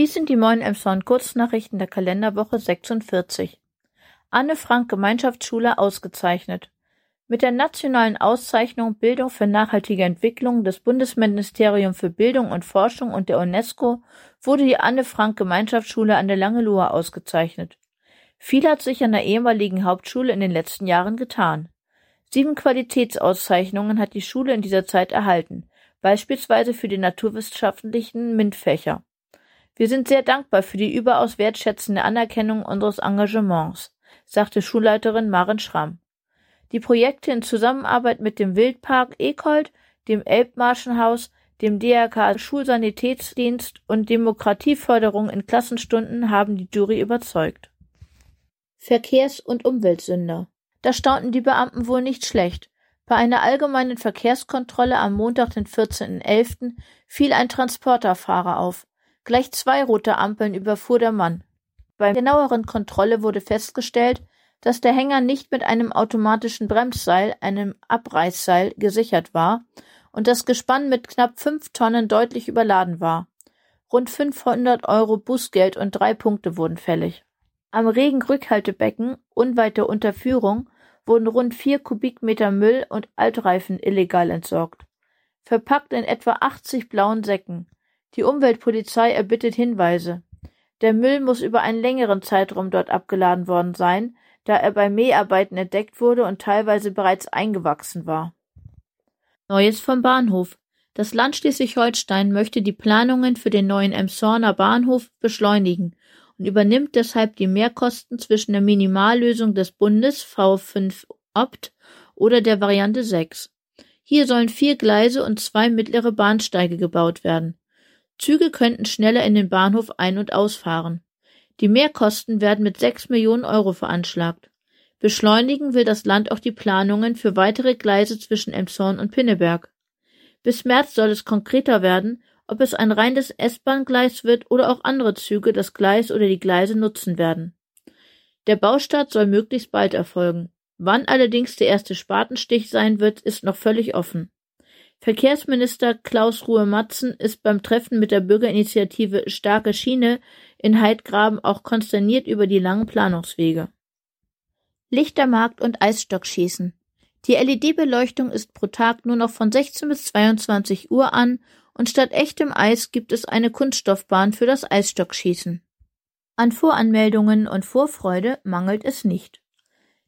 Dies sind die Moin Emshorn Kurznachrichten der Kalenderwoche 46. Anne Frank Gemeinschaftsschule ausgezeichnet. Mit der nationalen Auszeichnung Bildung für nachhaltige Entwicklung des Bundesministerium für Bildung und Forschung und der UNESCO wurde die Anne Frank Gemeinschaftsschule an der Langelohe ausgezeichnet. Viel hat sich an der ehemaligen Hauptschule in den letzten Jahren getan. Sieben Qualitätsauszeichnungen hat die Schule in dieser Zeit erhalten, beispielsweise für die naturwissenschaftlichen MINT-Fächer. Wir sind sehr dankbar für die überaus wertschätzende Anerkennung unseres Engagements, sagte Schulleiterin Maren Schramm. Die Projekte in Zusammenarbeit mit dem Wildpark Ekold, dem Elbmarschenhaus, dem DRK Schulsanitätsdienst und Demokratieförderung in Klassenstunden haben die Jury überzeugt. Verkehrs- und Umweltsünder. Da staunten die Beamten wohl nicht schlecht. Bei einer allgemeinen Verkehrskontrolle am Montag, den 14.11., fiel ein Transporterfahrer auf. Gleich zwei rote Ampeln überfuhr der Mann. Bei genaueren Kontrolle wurde festgestellt, dass der Hänger nicht mit einem automatischen Bremsseil, einem Abreißseil, gesichert war und das Gespann mit knapp fünf Tonnen deutlich überladen war. Rund 500 Euro Bußgeld und drei Punkte wurden fällig. Am Regenrückhaltebecken unweit der Unterführung wurden rund vier Kubikmeter Müll und Altreifen illegal entsorgt. Verpackt in etwa 80 blauen Säcken. Die Umweltpolizei erbittet Hinweise. Der Müll muss über einen längeren Zeitraum dort abgeladen worden sein, da er bei Mäharbeiten entdeckt wurde und teilweise bereits eingewachsen war. Neues vom Bahnhof. Das Land Schleswig-Holstein möchte die Planungen für den neuen Emshorner Bahnhof beschleunigen und übernimmt deshalb die Mehrkosten zwischen der Minimallösung des Bundes V5 Opt oder der Variante 6. Hier sollen vier Gleise und zwei mittlere Bahnsteige gebaut werden. Züge könnten schneller in den Bahnhof ein- und ausfahren. Die Mehrkosten werden mit sechs Millionen Euro veranschlagt. Beschleunigen will das Land auch die Planungen für weitere Gleise zwischen Emshorn und Pinneberg. Bis März soll es konkreter werden, ob es ein reines S-Bahn-Gleis wird oder auch andere Züge das Gleis oder die Gleise nutzen werden. Der Baustart soll möglichst bald erfolgen. Wann allerdings der erste Spatenstich sein wird, ist noch völlig offen. Verkehrsminister Klaus Ruhe-Matzen ist beim Treffen mit der Bürgerinitiative Starke Schiene in Heidgraben auch konsterniert über die langen Planungswege. Lichtermarkt und Eisstockschießen. Die LED-Beleuchtung ist pro Tag nur noch von 16 bis 22 Uhr an und statt echtem Eis gibt es eine Kunststoffbahn für das Eisstockschießen. An Voranmeldungen und Vorfreude mangelt es nicht.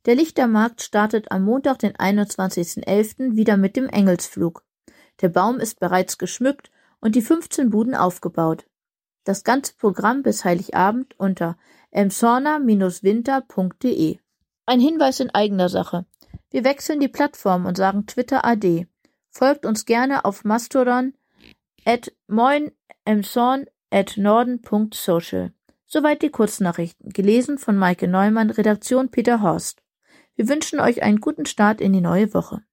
Der Lichtermarkt startet am Montag, den 21.11. wieder mit dem Engelsflug. Der Baum ist bereits geschmückt und die 15 Buden aufgebaut. Das ganze Programm bis Heiligabend unter emshorner-winter.de. Ein Hinweis in eigener Sache. Wir wechseln die Plattform und sagen Twitter AD. Folgt uns gerne auf Mastodon at moinemshorn at norden.social. Soweit die Kurznachrichten, gelesen von Maike Neumann, Redaktion Peter Horst. Wir wünschen euch einen guten Start in die neue Woche.